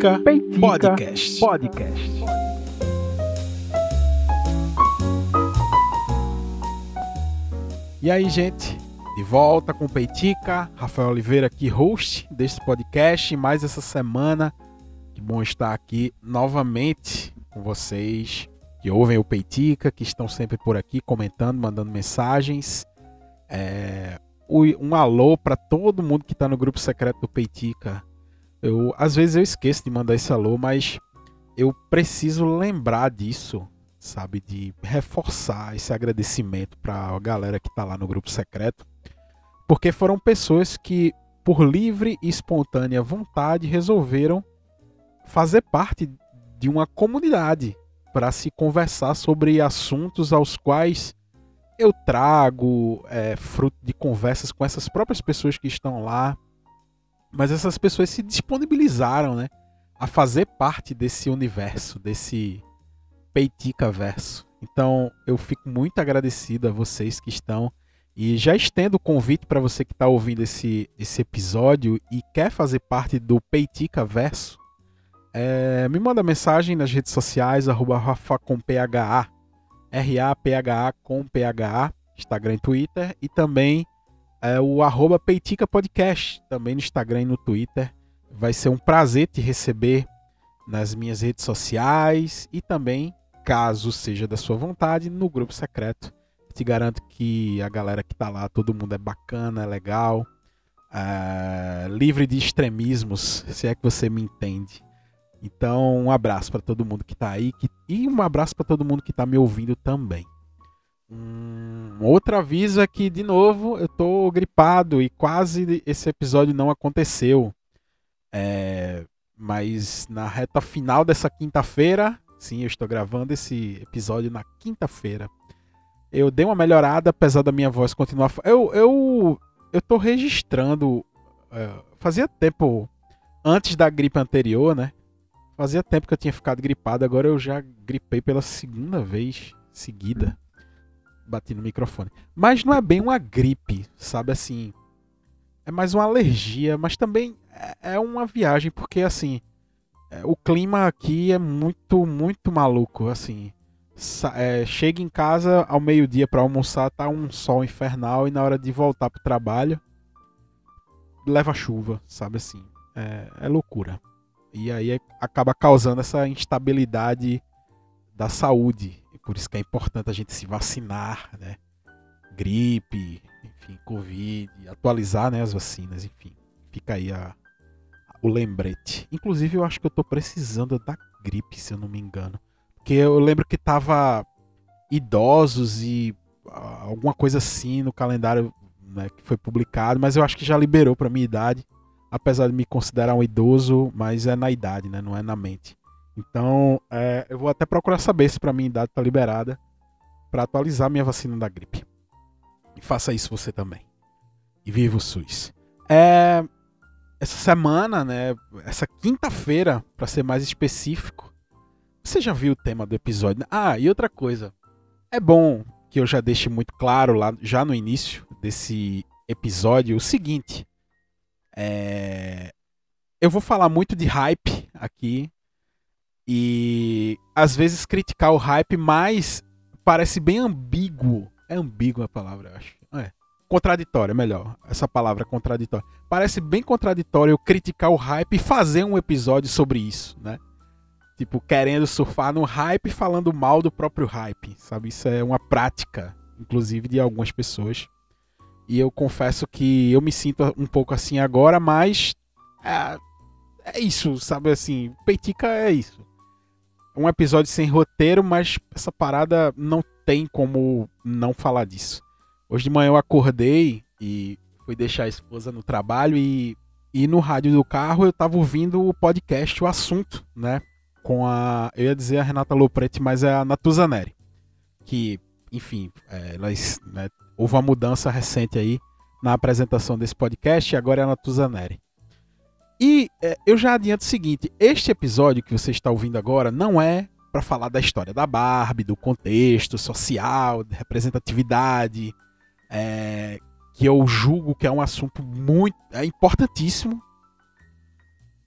Peitica, Peitica Podcast. Podcast. E aí, gente? De volta com Peitica, Rafael Oliveira aqui, host deste podcast. Mais essa semana, que bom estar aqui novamente com vocês que ouvem o Peitica, que estão sempre por aqui comentando, mandando mensagens. É, um alô para todo mundo que está no grupo secreto do Peitica. Eu, às vezes eu esqueço de mandar esse alô, mas eu preciso lembrar disso, sabe? De reforçar esse agradecimento para a galera que está lá no grupo secreto. Porque foram pessoas que, por livre e espontânea vontade, resolveram fazer parte de uma comunidade para se conversar sobre assuntos aos quais eu trago é, fruto de conversas com essas próprias pessoas que estão lá. Mas essas pessoas se disponibilizaram, né? A fazer parte desse universo, desse Peitica verso. Então eu fico muito agradecido a vocês que estão. E já estendo o convite para você que está ouvindo esse, esse episódio e quer fazer parte do Peitica Verso. É, me manda mensagem nas redes sociais, arroba Rafa com PHA R-A-P-H-A com P-H-A, Instagram e Twitter, e também é, o arroba Peitica Podcast, também no Instagram e no Twitter. Vai ser um prazer te receber nas minhas redes sociais e também, caso seja da sua vontade, no grupo secreto. Te garanto que a galera que tá lá, todo mundo é bacana, é legal, é, livre de extremismos, se é que você me entende. Então, um abraço para todo mundo que está aí que, e um abraço para todo mundo que está me ouvindo também. Um outro aviso é que, de novo, eu estou gripado e quase esse episódio não aconteceu. É, mas na reta final dessa quinta-feira, sim, eu estou gravando esse episódio na quinta-feira. Eu dei uma melhorada, apesar da minha voz continuar. Eu, eu, eu tô registrando. É, fazia tempo antes da gripe anterior, né? Fazia tempo que eu tinha ficado gripado, agora eu já gripei pela segunda vez seguida. Bati no microfone. Mas não é bem uma gripe, sabe assim? É mais uma alergia, mas também é, é uma viagem, porque assim, é, o clima aqui é muito, muito maluco, assim. É, chega em casa ao meio-dia para almoçar, tá um sol infernal e na hora de voltar pro trabalho leva chuva, sabe assim? É, é loucura. E aí é, acaba causando essa instabilidade da saúde. E por isso que é importante a gente se vacinar, né? Gripe, enfim, Covid, atualizar né, as vacinas, enfim. Fica aí a, o lembrete. Inclusive, eu acho que eu tô precisando da gripe, se eu não me engano. Porque eu lembro que tava idosos e alguma coisa assim no calendário né, que foi publicado, mas eu acho que já liberou para minha idade apesar de me considerar um idoso, mas é na idade, né? Não é na mente. Então, é, eu vou até procurar saber se para minha idade tá liberada para atualizar minha vacina da gripe. E faça isso você também. E viva o SUS. É, essa semana, né? Essa quinta-feira, para ser mais específico, você já viu o tema do episódio? Ah, e outra coisa. É bom que eu já deixe muito claro lá, já no início desse episódio, o seguinte: é... Eu vou falar muito de hype aqui. E às vezes criticar o hype, mas parece bem ambíguo. É ambíguo a palavra, eu acho. É. Contraditório, é melhor. Essa palavra contraditória. Parece bem contraditório eu criticar o hype e fazer um episódio sobre isso, né? Tipo, querendo surfar no hype falando mal do próprio hype, sabe? Isso é uma prática, inclusive, de algumas pessoas. E eu confesso que eu me sinto um pouco assim agora, mas é, é isso, sabe assim, Peitica é isso. Um episódio sem roteiro, mas essa parada não tem como não falar disso. Hoje de manhã eu acordei e fui deixar a esposa no trabalho e, e no rádio do carro eu tava ouvindo o podcast, o assunto, né? Com a. Eu ia dizer a Renata Lopretti, mas é a Natuza Neri. Que, enfim, é, né, houve uma mudança recente aí na apresentação desse podcast e agora é a Natuzaneri. E é, eu já adianto o seguinte: este episódio que você está ouvindo agora não é para falar da história da Barbie, do contexto social, de representatividade, é, que eu julgo que é um assunto muito é importantíssimo.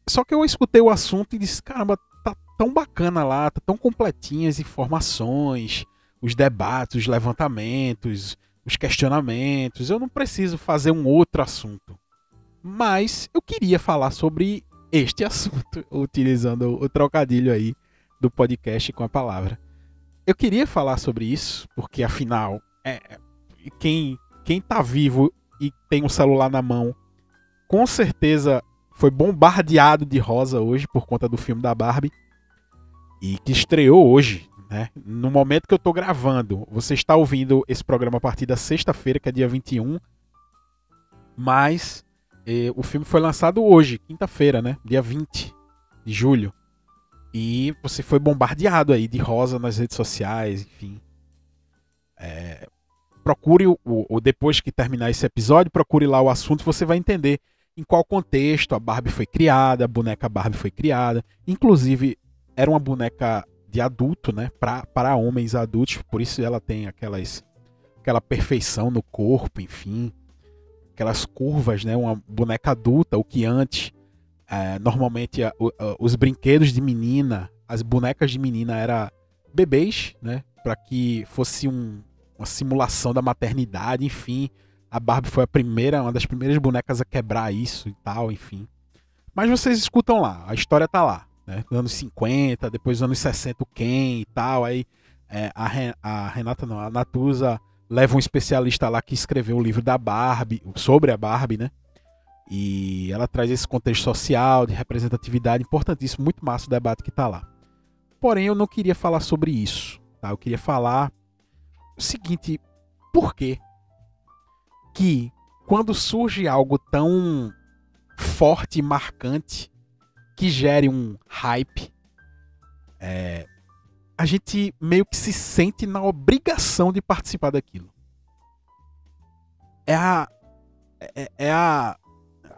Só que eu escutei o assunto e disse: caramba, tá tão bacana lá, tá tão completinhas as informações, os debates, os levantamentos, os questionamentos. Eu não preciso fazer um outro assunto. Mas eu queria falar sobre este assunto, utilizando o trocadilho aí do podcast com a palavra. Eu queria falar sobre isso, porque afinal, é, quem, quem tá vivo e tem um celular na mão, com certeza foi bombardeado de rosa hoje por conta do filme da Barbie. E que estreou hoje, né? No momento que eu tô gravando. Você está ouvindo esse programa a partir da sexta-feira, que é dia 21. Mas eh, o filme foi lançado hoje, quinta-feira, né? Dia 20 de julho. E você foi bombardeado aí de rosa nas redes sociais, enfim. É, procure o, o, depois que terminar esse episódio, procure lá o assunto, você vai entender em qual contexto a Barbie foi criada, a boneca Barbie foi criada. Inclusive, era uma boneca de adulto, né? Para homens adultos, por isso ela tem aquelas aquela perfeição no corpo, enfim, aquelas curvas, né? Uma boneca adulta, o que antes é, normalmente a, a, os brinquedos de menina, as bonecas de menina era bebês, né? Para que fosse um, uma simulação da maternidade, enfim. A Barbie foi a primeira, uma das primeiras bonecas a quebrar isso e tal, enfim. Mas vocês escutam lá, a história tá lá, né? Nos anos 50, depois nos anos 60 o Ken e tal, aí é, a, a, Renata não, a Natuza leva um especialista lá que escreveu o livro da Barbie, sobre a Barbie, né? E ela traz esse contexto social, de representatividade importantíssimo, muito massa o debate que está lá. Porém, eu não queria falar sobre isso, tá? Eu queria falar o seguinte, por quê? que quando surge algo tão forte e marcante que gere um hype, é, a gente meio que se sente na obrigação de participar daquilo. É a, é, é a,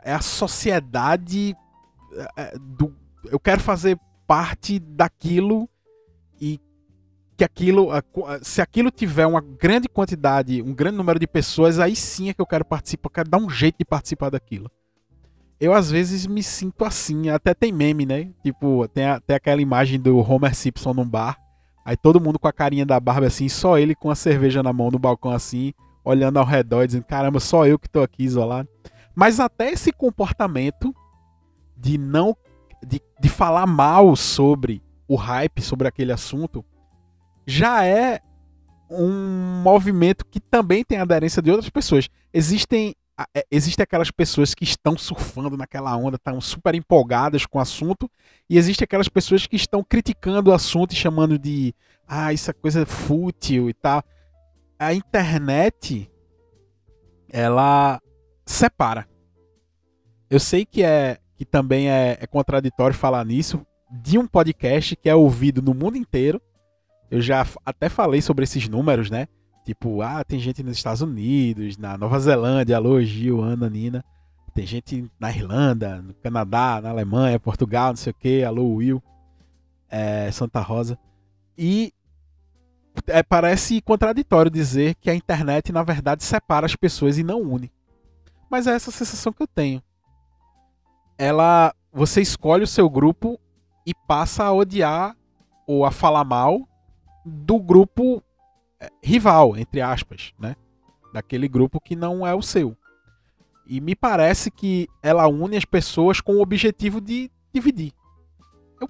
é a sociedade é, do. Eu quero fazer parte daquilo e que aquilo, se aquilo tiver uma grande quantidade, um grande número de pessoas, aí sim é que eu quero participar, eu quero dar um jeito de participar daquilo. Eu às vezes me sinto assim, até tem meme, né? Tipo, tem, a, tem aquela imagem do Homer Simpson num bar, aí todo mundo com a carinha da barba assim, só ele com a cerveja na mão no balcão assim, olhando ao redor, dizendo, caramba, só eu que tô aqui isolado. Mas até esse comportamento de não. de, de falar mal sobre o hype, sobre aquele assunto, já é um movimento que também tem aderência de outras pessoas. Existem é, existem aquelas pessoas que estão surfando naquela onda, estão super empolgadas com o assunto, e existem aquelas pessoas que estão criticando o assunto e chamando de ah, isso é coisa fútil e tal. A internet ela separa. Eu sei que é que também é, é contraditório falar nisso de um podcast que é ouvido no mundo inteiro eu já até falei sobre esses números, né? Tipo, ah, tem gente nos Estados Unidos, na Nova Zelândia, alô, Gil, Ana, Nina. Tem gente na Irlanda, no Canadá, na Alemanha, Portugal, não sei o que, alô, Will, é, Santa Rosa. E é, parece contraditório dizer que a internet, na verdade, separa as pessoas e não une. Mas é essa sensação que eu tenho. Ela. Você escolhe o seu grupo e passa a odiar ou a falar mal do grupo rival, entre aspas, né? Daquele grupo que não é o seu. E me parece que ela une as pessoas com o objetivo de dividir. Eu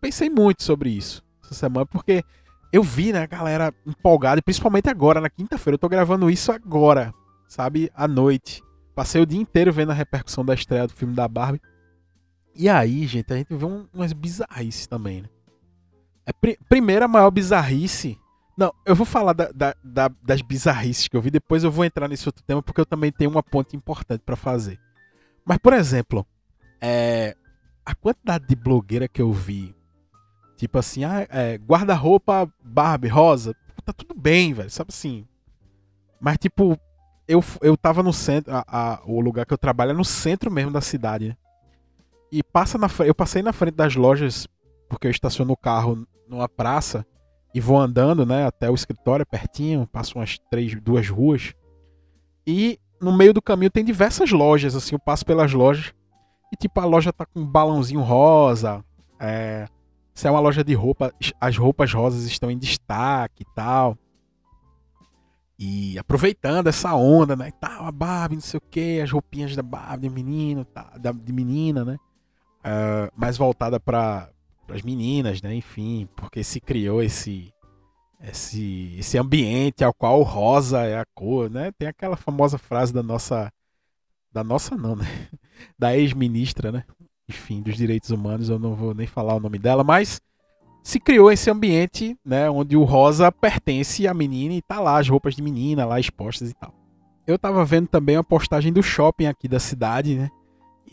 pensei muito sobre isso essa semana, porque eu vi, né, a galera empolgada, principalmente agora, na quinta-feira. Eu tô gravando isso agora, sabe? À noite. Passei o dia inteiro vendo a repercussão da estreia do filme da Barbie. E aí, gente, a gente vê um, umas bizarrices também, né? É, pr primeira maior bizarrice. Não, eu vou falar da, da, da, das bizarrices que eu vi, depois eu vou entrar nesse outro tema, porque eu também tenho uma ponte importante para fazer. Mas, por exemplo, é, a quantidade de blogueira que eu vi, tipo assim, ah, é, guarda-roupa Barbie rosa, tá tudo bem, velho, sabe assim. Mas, tipo, eu, eu tava no centro, a, a, o lugar que eu trabalho é no centro mesmo da cidade, né? E passa na, eu passei na frente das lojas, porque eu estaciono o carro numa praça e vou andando, né, até o escritório pertinho, passo umas três, duas ruas. E no meio do caminho tem diversas lojas, assim, eu passo pelas lojas E tipo, a loja tá com um balãozinho rosa. É, se é uma loja de roupa, as roupas rosas estão em destaque e tal. E aproveitando essa onda, né? E tal, a Barbie, não sei o que, as roupinhas da Barbie de menino, tá, da, de menina, né? Uh, mais voltada para as meninas, né? Enfim, porque se criou esse, esse, esse ambiente ao qual o rosa é a cor, né? Tem aquela famosa frase da nossa, da nossa não, né? Da ex-ministra, né? Enfim, dos direitos humanos, eu não vou nem falar o nome dela, mas se criou esse ambiente, né, onde o rosa pertence à menina e tá lá as roupas de menina lá expostas e tal. Eu tava vendo também a postagem do shopping aqui da cidade, né?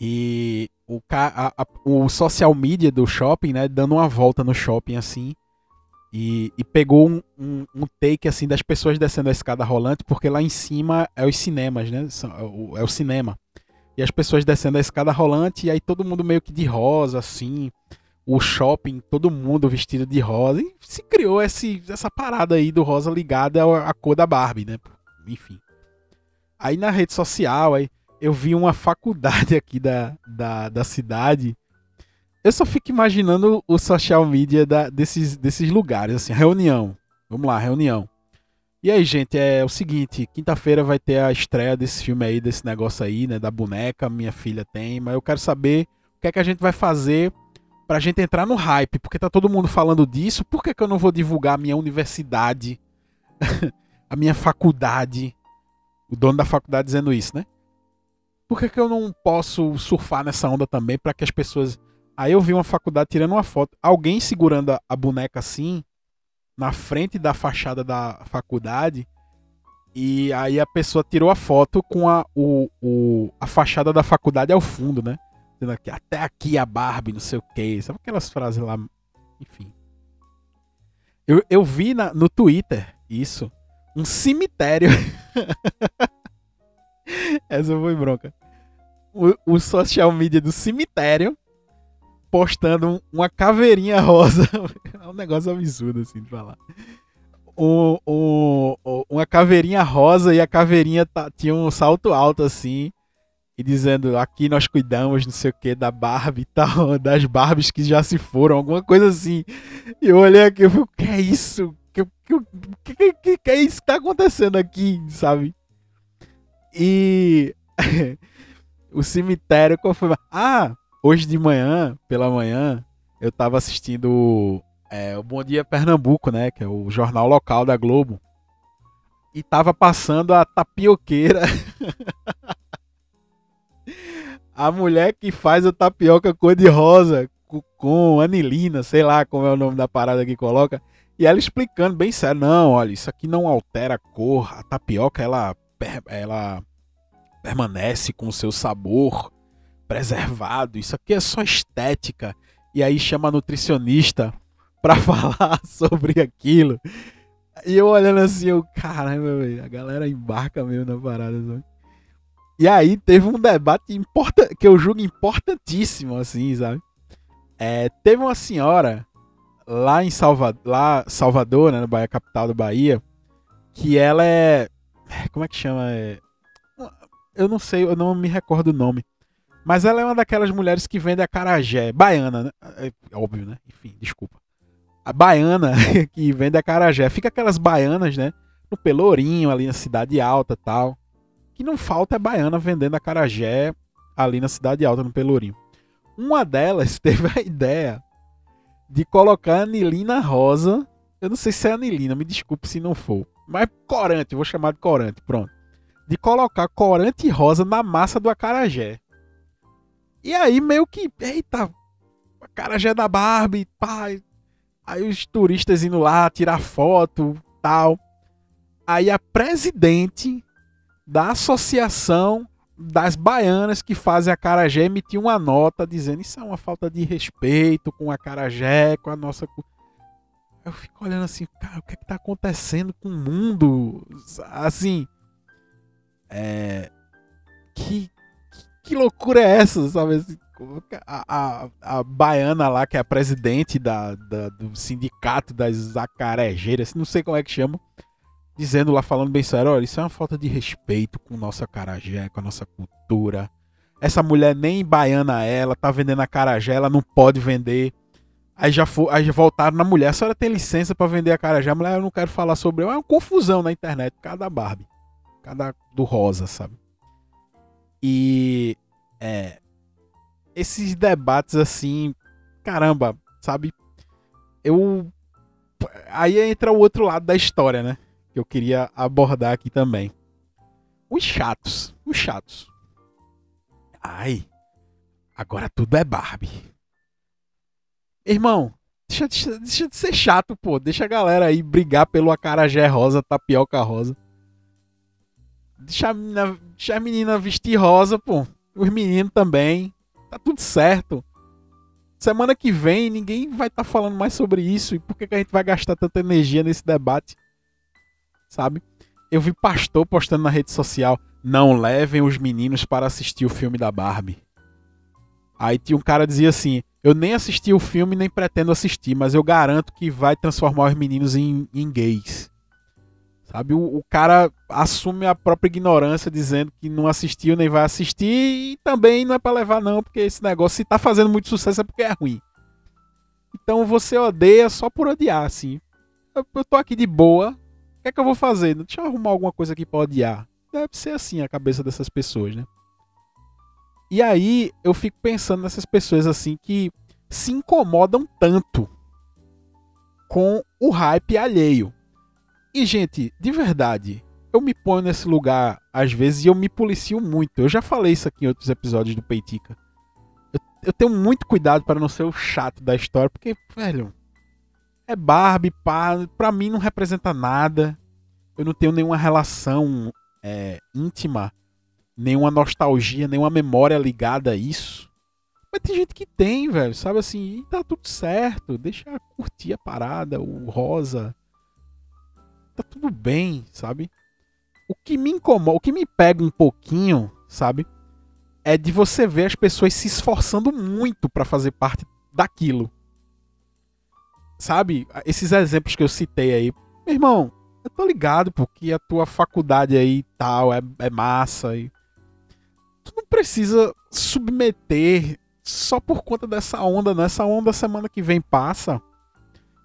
E o, a, a, o social media do shopping, né, dando uma volta no shopping assim. E, e pegou um, um, um, take assim das pessoas descendo a escada rolante, porque lá em cima é os cinemas, né? É o, é o cinema. E as pessoas descendo a escada rolante, e aí todo mundo meio que de rosa, assim o shopping, todo mundo vestido de rosa. E se criou esse, essa parada aí do rosa ligada à cor da Barbie, né? Enfim. Aí na rede social, aí eu vi uma faculdade aqui da, da, da cidade. Eu só fico imaginando o social media da, desses, desses lugares, assim, reunião. Vamos lá, reunião. E aí, gente, é o seguinte, quinta-feira vai ter a estreia desse filme aí, desse negócio aí, né, da boneca, minha filha tem, mas eu quero saber o que é que a gente vai fazer pra gente entrar no hype, porque tá todo mundo falando disso, por que, que eu não vou divulgar a minha universidade, a minha faculdade? O dono da faculdade dizendo isso, né? Por que, que eu não posso surfar nessa onda também para que as pessoas. Aí eu vi uma faculdade tirando uma foto, alguém segurando a, boneca assim, na frente da fachada da faculdade, e aí a pessoa tirou a foto com a, o, o, a fachada da faculdade ao fundo, né? dizendo aqui, até aqui a Barbie, não sei o que. Sabe aquelas frases lá? Enfim. Eu, eu vi na, no Twitter isso. Um cemitério. Essa foi bronca. O, o, social media do cemitério postando uma caveirinha rosa. é um negócio absurdo assim de falar. O, o, uma caveirinha rosa e a caveirinha tá, tinha um salto alto assim e dizendo aqui nós cuidamos, não sei o que, da Barbie e tal, das Barbies que já se foram, alguma coisa assim. E eu olhei aqui e falei, o que é isso? O que, que, que, que, é isso que tá acontecendo aqui, sabe? E o cemitério, qual foi? Ah, hoje de manhã, pela manhã, eu tava assistindo é, o Bom Dia Pernambuco, né? Que é o jornal local da Globo. E tava passando a tapioqueira. a mulher que faz a tapioca cor-de-rosa com anilina, sei lá como é o nome da parada que coloca, e ela explicando bem sério, não, olha, isso aqui não altera a cor, a tapioca ela ela permanece com o seu sabor preservado, isso aqui é só estética. E aí chama nutricionista para falar sobre aquilo. E eu olhando assim, eu, caramba, a galera embarca mesmo na parada. Sabe? E aí teve um debate importante, que eu julgo importantíssimo, assim, sabe? É, teve uma senhora lá em Salvador, lá, Salvador, né, na Bahia, capital da Bahia, que ela é. Como é que chama? É, eu não sei, eu não me recordo o nome. Mas ela é uma daquelas mulheres que vende a carajé, baiana, né? É, óbvio, né? Enfim, desculpa. A baiana que vende a carajé. Fica aquelas baianas, né? No Pelourinho, ali na Cidade Alta tal que não falta é baiana vendendo acarajé ali na Cidade Alta, no Pelourinho. Uma delas teve a ideia de colocar anilina rosa. Eu não sei se é anilina, me desculpe se não for. Mas corante, vou chamar de corante, pronto. De colocar corante rosa na massa do acarajé. E aí meio que, eita, acarajé da Barbie, pá. Aí os turistas indo lá tirar foto, tal. Aí a presidente da Associação das Baianas que fazem a Carajé emitiu uma nota dizendo isso é uma falta de respeito com a Carajé, com a nossa. Eu fico olhando assim, cara, o que é que tá acontecendo com o mundo? Assim. É. Que, que loucura é essa, sabe? Assim, a, a, a, baiana lá, que é a presidente da, da do sindicato das acarejeiras, não sei como é que chama, dizendo lá, falando bem sério, olha, isso é uma falta de respeito com nossa carajé, com a nossa cultura. essa mulher nem baiana é, ela, tá vendendo a carajé, ela não pode vender. Aí já, aí já voltaram na mulher, a senhora tem licença para vender a carajé? A mulher, eu não quero falar sobre. É uma confusão na internet, cada Barbie. Cada do rosa, sabe? E. É. Esses debates assim. Caramba, sabe? Eu. Aí entra o outro lado da história, né? Que eu queria abordar aqui também. Os chatos. Os chatos. Ai. Agora tudo é Barbie. Irmão, deixa, deixa, deixa, de ser chato, pô. Deixa a galera aí brigar pelo acarajé rosa, tapioca rosa. Deixa a menina, deixa a menina vestir rosa, pô. Os meninos também. Tá tudo certo. Semana que vem ninguém vai estar tá falando mais sobre isso. E por que, que a gente vai gastar tanta energia nesse debate? Sabe? Eu vi pastor postando na rede social: não levem os meninos para assistir o filme da Barbie. Aí tinha um cara dizia assim: eu nem assisti o filme, nem pretendo assistir, mas eu garanto que vai transformar os meninos em, em gays. Sabe? O, o, cara assume a própria ignorância dizendo que não assistiu nem vai assistir e também não é para levar não, porque esse negócio se tá fazendo muito sucesso é porque é ruim. Então você odeia só por odiar, assim. Eu, eu tô aqui de boa, o que é que eu vou fazer? Deixa eu arrumar alguma coisa aqui para odiar. Deve ser assim a cabeça dessas pessoas, né? E aí eu fico pensando nessas pessoas assim que se incomodam tanto com o hype alheio. E, gente, de verdade, eu me ponho nesse lugar às vezes e eu me policio muito. Eu já falei isso aqui em outros episódios do Peitica. Eu, eu tenho muito cuidado para não ser o chato da história, porque, velho, é Barbie, pá, pra mim não representa nada. Eu não tenho nenhuma relação é, íntima nenhuma nostalgia, nenhuma memória ligada a isso. Mas tem gente que tem, velho, sabe assim, e tá tudo certo, deixa curtir a parada, o rosa. Tá tudo bem, sabe? O que me incomoda, o que me pega um pouquinho, sabe? É de você ver as pessoas se esforçando muito para fazer parte daquilo. Sabe? Esses exemplos que eu citei aí. Meu irmão, eu tô ligado porque a tua faculdade aí tal é, é massa e tu não precisa submeter só por conta dessa onda, né? Essa onda semana que vem passa.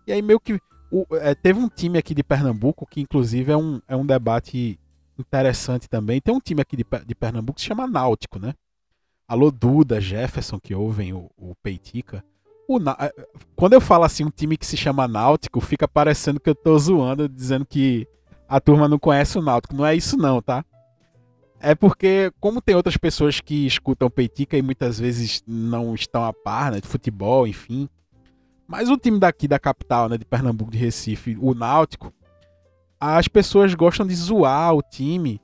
E aí meio que. O, é, teve um time aqui de Pernambuco, que inclusive é um, é um debate interessante também. Tem um time aqui de, de Pernambuco que se chama Náutico, né? Alô Duda, Jefferson, que ouvem o, o Peitica. O, é, quando eu falo assim, um time que se chama Náutico, fica parecendo que eu tô zoando, dizendo que a turma não conhece o Náutico. Não é isso não, tá? É porque, como tem outras pessoas que escutam Peitica e muitas vezes não estão a par, né, de futebol, enfim. Mas o time daqui da capital, né, de Pernambuco, de Recife, o Náutico, as pessoas gostam de zoar o time.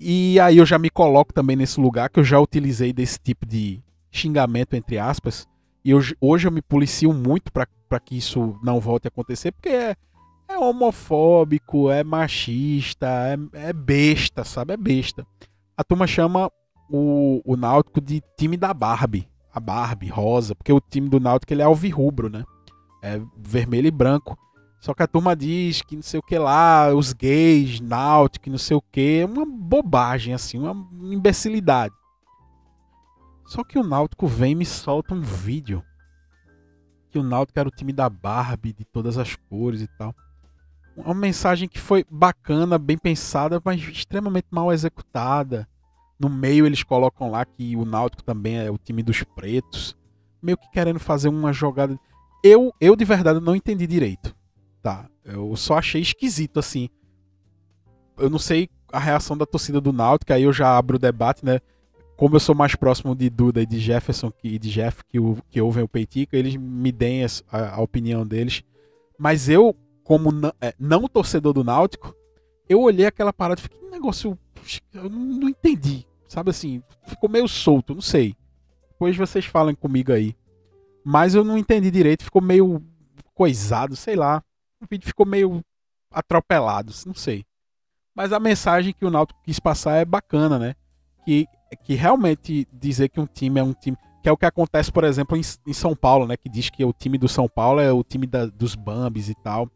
E aí eu já me coloco também nesse lugar que eu já utilizei desse tipo de xingamento, entre aspas. E hoje eu me policio muito para que isso não volte a acontecer, porque é, é homofóbico, é machista, é, é besta, sabe? É besta. A turma chama o, o Náutico de time da Barbie. A Barbie, rosa, porque o time do Náutico ele é alvirrubro, né? É vermelho e branco. Só que a turma diz que não sei o que lá, os gays, náutico, não sei o que, é uma bobagem, assim, uma imbecilidade. Só que o Náutico vem e me solta um vídeo. Que o Náutico era o time da Barbie, de todas as cores e tal uma mensagem que foi bacana, bem pensada, mas extremamente mal executada. No meio eles colocam lá que o Náutico também é o time dos pretos, meio que querendo fazer uma jogada. Eu, eu de verdade não entendi direito, tá? Eu só achei esquisito assim. Eu não sei a reação da torcida do Náutico, aí eu já abro o debate, né? Como eu sou mais próximo de Duda e de Jefferson e de Jeff que, o, que ouvem o Peitica, eles me deem a, a opinião deles. Mas eu como não, é, não torcedor do Náutico, eu olhei aquela parada e fiquei, um negócio. Eu não, não, entendi. Sabe assim, ficou meio solto, não sei. Depois vocês falem comigo aí. Mas eu não entendi direito, ficou meio coisado, sei lá. O vídeo ficou meio atropelado, não sei. Mas a mensagem que o Náutico quis passar é bacana, né? Que, que realmente dizer que um time é um time. Que é o que acontece, por exemplo, em, em São Paulo, né? Que diz que o time do São Paulo é o time da, dos Bambis e tal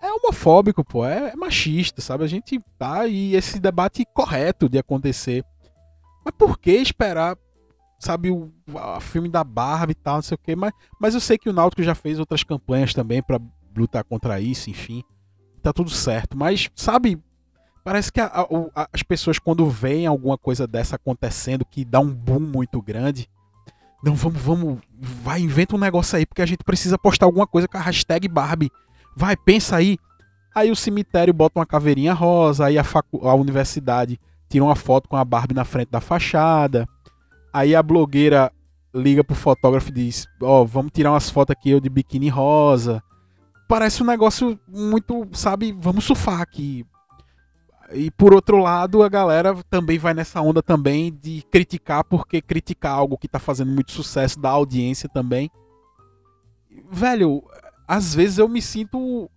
é homofóbico, pô, é, é, machista, sabe? A gente tá e esse debate correto de acontecer. Mas por que esperar sabe, o a filme da Barbie e tal, não sei o quê, mas, mas eu sei que o Náutico já fez outras campanhas também para lutar contra isso, enfim. Tá tudo certo, mas sabe, parece que a, a, as pessoas quando veem alguma coisa dessa acontecendo que dá um boom muito grande, não, vamos, vamos, vai, inventa um negócio aí, porque a gente precisa postar alguma coisa com a hashtag Barbie. Vai, pensa aí. Aí o cemitério bota uma caveirinha rosa, aí a, a universidade tira uma foto com a Barbie na frente da fachada. Aí a blogueira liga pro fotógrafo e diz: Ó, oh, vamos tirar umas fotos aqui eu de biquíni rosa. Parece um negócio muito, sabe, vamos surfar aqui. E por outro lado, a galera também vai nessa onda também de criticar, porque criticar algo que tá fazendo muito sucesso da audiência também. Velho, às vezes eu me sinto.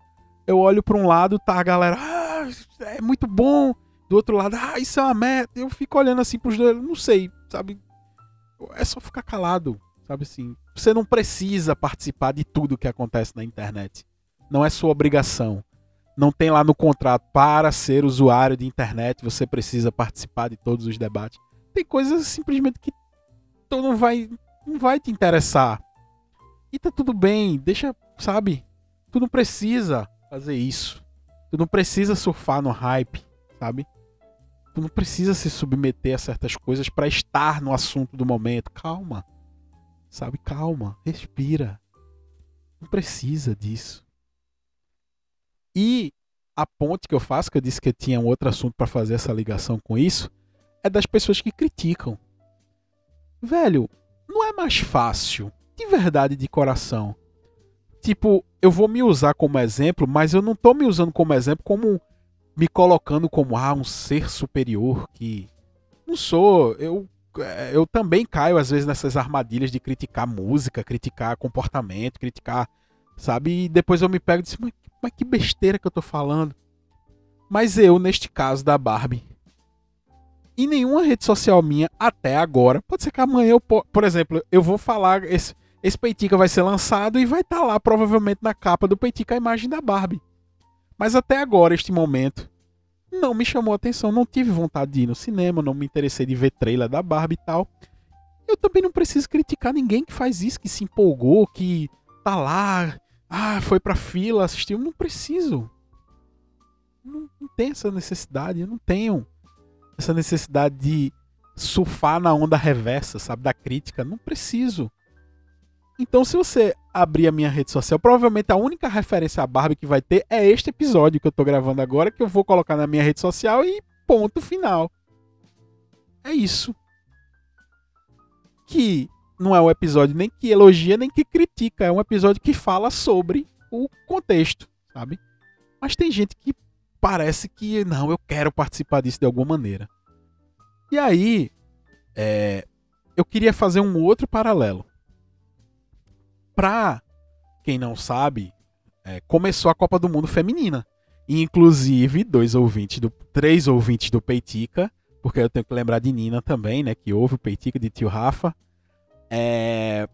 Eu olho para um lado, tá a galera, ah, é muito bom. Do outro lado, ah, isso é uma meta. Eu fico olhando assim pros dois, não sei, sabe? É só ficar calado, sabe assim? Você não precisa participar de tudo que acontece na internet. Não é sua obrigação. Não tem lá no contrato para ser usuário de internet, você precisa participar de todos os debates. Tem coisas simplesmente que tu não vai não vai te interessar. E tá tudo bem, deixa, sabe? Tu não precisa fazer isso. Tu não precisa surfar no hype, sabe? Tu não precisa se submeter a certas coisas para estar no assunto do momento. Calma. Sabe? Calma. Respira. Não precisa disso. E a ponte que eu faço, que eu disse que eu tinha um outro assunto para fazer essa ligação com isso, é das pessoas que criticam. Velho, não é mais fácil, de verdade, de coração. Tipo, eu vou me usar como exemplo, mas eu não tô me usando como exemplo como me colocando como ah, um ser superior que não sou, eu é, eu também caio às vezes nessas armadilhas de criticar música, criticar comportamento, criticar, sabe? E depois eu me pego e digo, mas, mas que besteira que eu tô falando. Mas eu, neste caso da Barbie, em nenhuma rede social minha até agora, pode ser que amanhã eu, por exemplo, eu vou falar esse esse Peitica vai ser lançado e vai estar tá lá provavelmente na capa do Peitica a imagem da Barbie. Mas até agora, este momento, não me chamou a atenção. Não tive vontade de ir no cinema, não me interessei de ver trailer da Barbie e tal. Eu também não preciso criticar ninguém que faz isso, que se empolgou, que tá lá, ah, foi pra fila, assistiu. Não preciso. Não, não essa necessidade. Eu não tenho essa necessidade de surfar na onda reversa, sabe? Da crítica. Não preciso. Então, se você abrir a minha rede social, provavelmente a única referência à Barbie que vai ter é este episódio que eu tô gravando agora, que eu vou colocar na minha rede social e ponto final. É isso. Que não é um episódio nem que elogia nem que critica, é um episódio que fala sobre o contexto, sabe? Mas tem gente que parece que não, eu quero participar disso de alguma maneira. E aí, é, eu queria fazer um outro paralelo pra quem não sabe, é, começou a Copa do Mundo Feminina. E, inclusive, dois ouvintes do. Três ouvintes do Peitica, porque eu tenho que lembrar de Nina também, né? Que houve o Peitica de tio Rafa. É,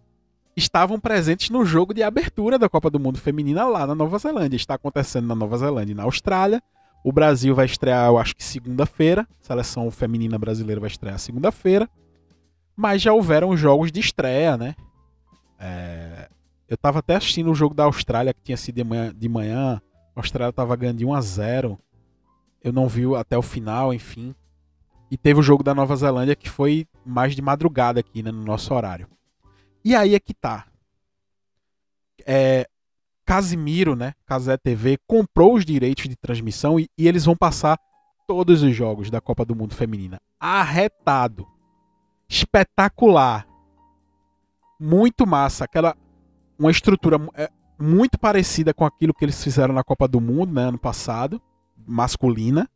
estavam presentes no jogo de abertura da Copa do Mundo Feminina lá na Nova Zelândia. Está acontecendo na Nova Zelândia e na Austrália. O Brasil vai estrear, eu acho que segunda-feira. A seleção feminina brasileira vai estrear segunda-feira. Mas já houveram jogos de estreia, né? É, eu tava até assistindo o jogo da Austrália, que tinha sido de manhã. De manhã. A Austrália tava ganhando de 1 a 0 Eu não vi até o final, enfim. E teve o jogo da Nova Zelândia, que foi mais de madrugada aqui, né, no nosso horário. E aí é que tá. É, Casimiro, né, Casé TV, comprou os direitos de transmissão e, e eles vão passar todos os jogos da Copa do Mundo Feminina. Arretado. Espetacular. Muito massa. Aquela uma estrutura é, muito parecida com aquilo que eles fizeram na Copa do Mundo, né, ano passado, masculina.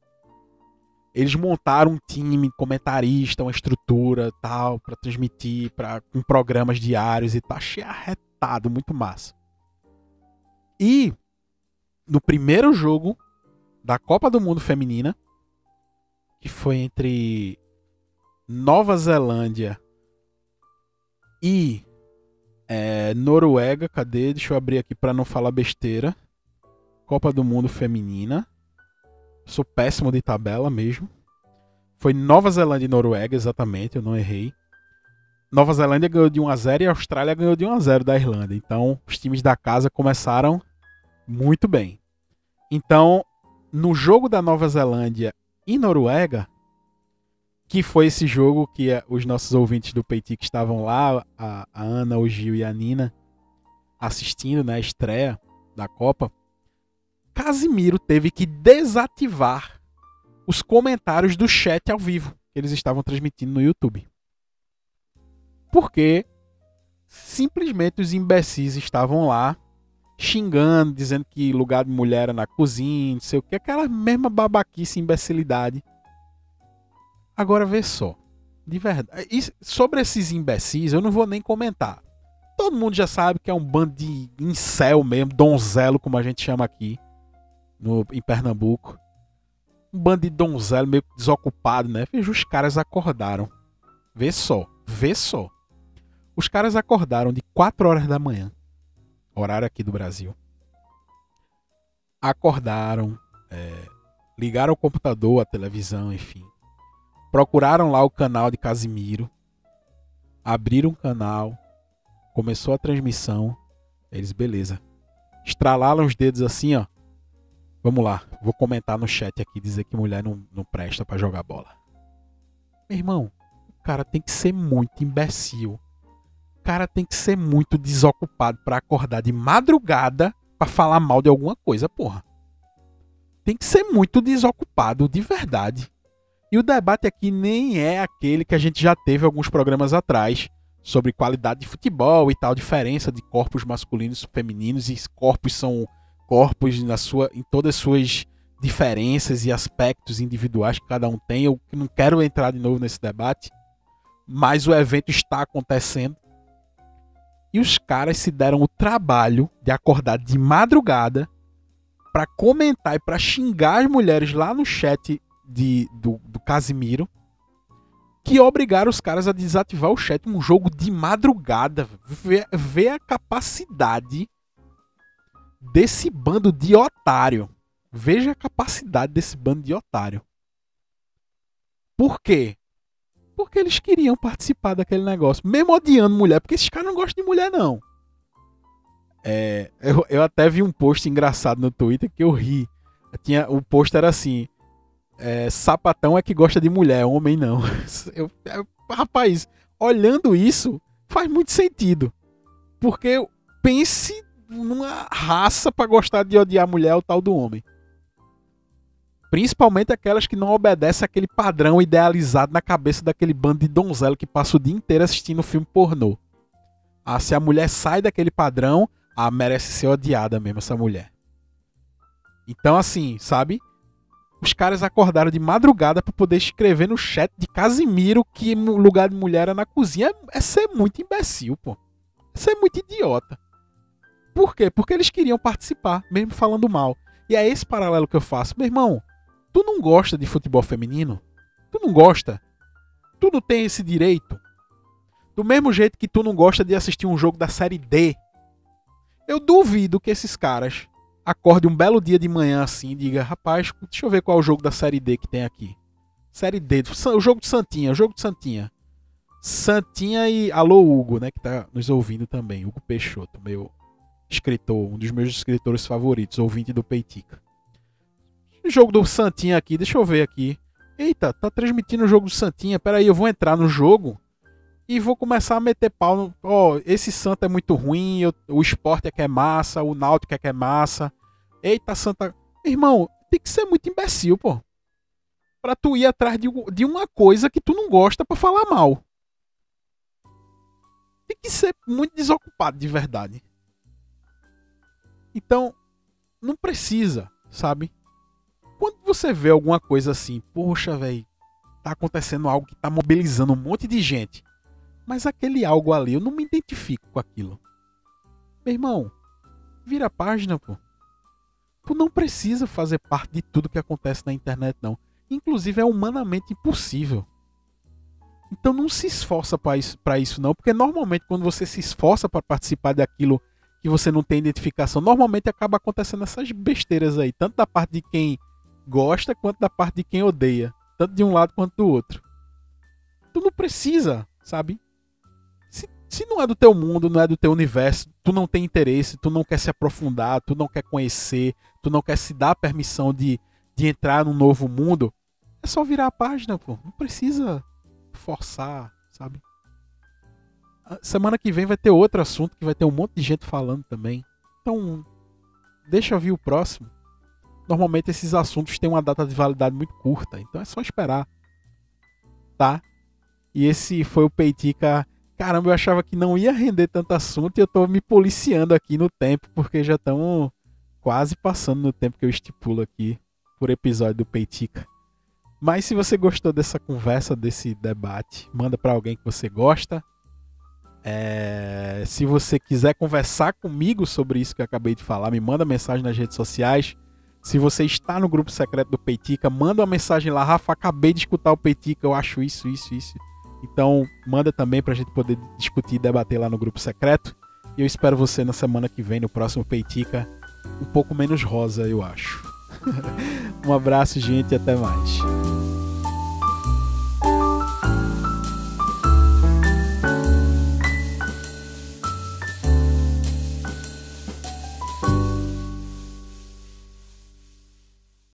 Eles montaram um time, comentarista, uma estrutura tal, para transmitir, para com programas diários e tal. Achei arretado, muito massa. E no primeiro jogo da Copa do Mundo Feminina, que foi entre Nova Zelândia e é, Noruega, cadê? Deixa eu abrir aqui para não falar besteira. Copa do Mundo Feminina. Sou péssimo de tabela mesmo. Foi Nova Zelândia e Noruega, exatamente, eu não errei. Nova Zelândia ganhou de 1 a 0 e a Austrália ganhou de 1 a 0 da Irlanda. Então, os times da casa começaram muito bem. Então, no jogo da Nova Zelândia e Noruega, que foi esse jogo que eh, os nossos ouvintes do Peiti que estavam lá, a, a, Ana, o Gil e a Nina, assistindo na né, estreia da Copa, Casimiro teve que desativar os comentários do chat ao vivo que eles estavam transmitindo no YouTube. Porque simplesmente os imbecis estavam lá xingando, dizendo que lugar de mulher era na cozinha, não sei o que, aquela mesma babaquice, imbecilidade Agora vê só. De verdade. E sobre esses imbecis, eu não vou nem comentar. Todo mundo já sabe que é um bando de incel mesmo, donzelo, como a gente chama aqui no, em Pernambuco. Um bando de donzelo meio desocupado, né? Veja, os caras acordaram. Vê só, vê só. Os caras acordaram de 4 horas da manhã, horário aqui do Brasil. Acordaram, é, ligaram o computador, a televisão, enfim procuraram lá o canal de Casimiro, abriram um canal, começou a transmissão. Eles, beleza. Estralaram os dedos assim, ó. Vamos lá, vou comentar no chat aqui, dizer que mulher não, não presta para jogar bola. Meu irmão, o cara tem que ser muito imbecil. O cara tem que ser muito desocupado para acordar de madrugada para falar mal de alguma coisa, porra. Tem que ser muito desocupado, de verdade. E o debate aqui nem é aquele que a gente já teve alguns programas atrás sobre qualidade de futebol e tal, diferença de corpos masculinos e femininos e corpos são corpos na sua em todas as suas diferenças e aspectos individuais que cada um tem. Eu não quero entrar de novo nesse debate, mas o evento está acontecendo. E os caras se deram o trabalho de acordar de madrugada para comentar e para xingar as mulheres lá no chat de, do, do Casimiro que obrigaram os caras a desativar o chat um jogo de madrugada. Vê, vê a capacidade desse bando de otário. Veja a capacidade desse bando de otário. Por quê? Porque eles queriam participar daquele negócio, mesmo odiando mulher, porque esses caras não gostam de mulher, não. É, eu, eu até vi um post engraçado no Twitter que eu ri. Tinha, o post era assim: é, sapatão é que gosta de mulher, homem não. Eu, eu, rapaz, olhando isso, faz muito sentido. Porque pense numa raça para gostar de odiar mulher, o tal do homem. Principalmente aquelas que não obedecem aquele padrão idealizado na cabeça daquele bando de donzelo que passa o dia inteiro assistindo filme pornô. Ah, se a mulher sai daquele padrão, ah, merece ser odiada mesmo essa mulher. Então, assim, sabe? Os caras acordaram de madrugada para poder escrever no chat de Casimiro que lugar de mulher era na cozinha. É ser muito imbecil, pô. É ser muito idiota. Por quê? Porque eles queriam participar, mesmo falando mal. E é esse paralelo que eu faço. Meu irmão, tu não gosta de futebol feminino? Tu não gosta? Tu não tem esse direito? Do mesmo jeito que tu não gosta de assistir um jogo da série D. Eu duvido que esses caras acorde um belo dia de manhã assim e diga: rapaz, deixa eu ver qual é o jogo da série D que tem aqui. Série D, o jogo de Santinha, o jogo de Santinha. Santinha e Alô Hugo, né, que tá nos ouvindo também. Hugo Peixoto, meu escritor, um dos meus escritores favoritos, ouvinte do Peitica. O jogo do Santinha aqui, deixa eu ver aqui. Eita, tá transmitindo o jogo do Santinha. Pera aí, eu vou entrar no jogo e vou começar a meter pau no. Ó, oh, esse Santa é muito ruim, eu, o esporte é que é massa, o Náutico é que é massa. Eita, Santa. Irmão, tem que ser muito imbecil, pô. Pra tu ir atrás de, de uma coisa que tu não gosta para falar mal. Tem que ser muito desocupado de verdade. Então, não precisa, sabe? Quando você vê alguma coisa assim, poxa, velho, tá acontecendo algo que tá mobilizando um monte de gente mas aquele algo ali, eu não me identifico com aquilo. Meu irmão, vira a página, pô. Tu não precisa fazer parte de tudo que acontece na internet, não. Inclusive é humanamente impossível. Então não se esforça para isso, isso, não, porque normalmente quando você se esforça para participar daquilo que você não tem identificação, normalmente acaba acontecendo essas besteiras aí, tanto da parte de quem gosta quanto da parte de quem odeia, tanto de um lado quanto do outro. Tu não precisa, sabe? Se não é do teu mundo, não é do teu universo, tu não tem interesse, tu não quer se aprofundar, tu não quer conhecer, tu não quer se dar permissão de, de entrar num novo mundo, é só virar a página, pô. Não precisa forçar, sabe? Semana que vem vai ter outro assunto que vai ter um monte de gente falando também. Então, deixa eu vir o próximo. Normalmente esses assuntos têm uma data de validade muito curta, então é só esperar. Tá? E esse foi o Peitica. Caramba, eu achava que não ia render tanto assunto e eu tô me policiando aqui no tempo, porque já estão quase passando no tempo que eu estipulo aqui por episódio do Peitica. Mas se você gostou dessa conversa, desse debate, manda para alguém que você gosta. É... Se você quiser conversar comigo sobre isso que eu acabei de falar, me manda mensagem nas redes sociais. Se você está no grupo secreto do Peitica, manda uma mensagem lá, Rafa, acabei de escutar o Peitica, eu acho isso, isso, isso. Então, manda também para a gente poder discutir e debater lá no grupo secreto. E eu espero você na semana que vem, no próximo Peitica, um pouco menos rosa, eu acho. um abraço, gente, e até mais.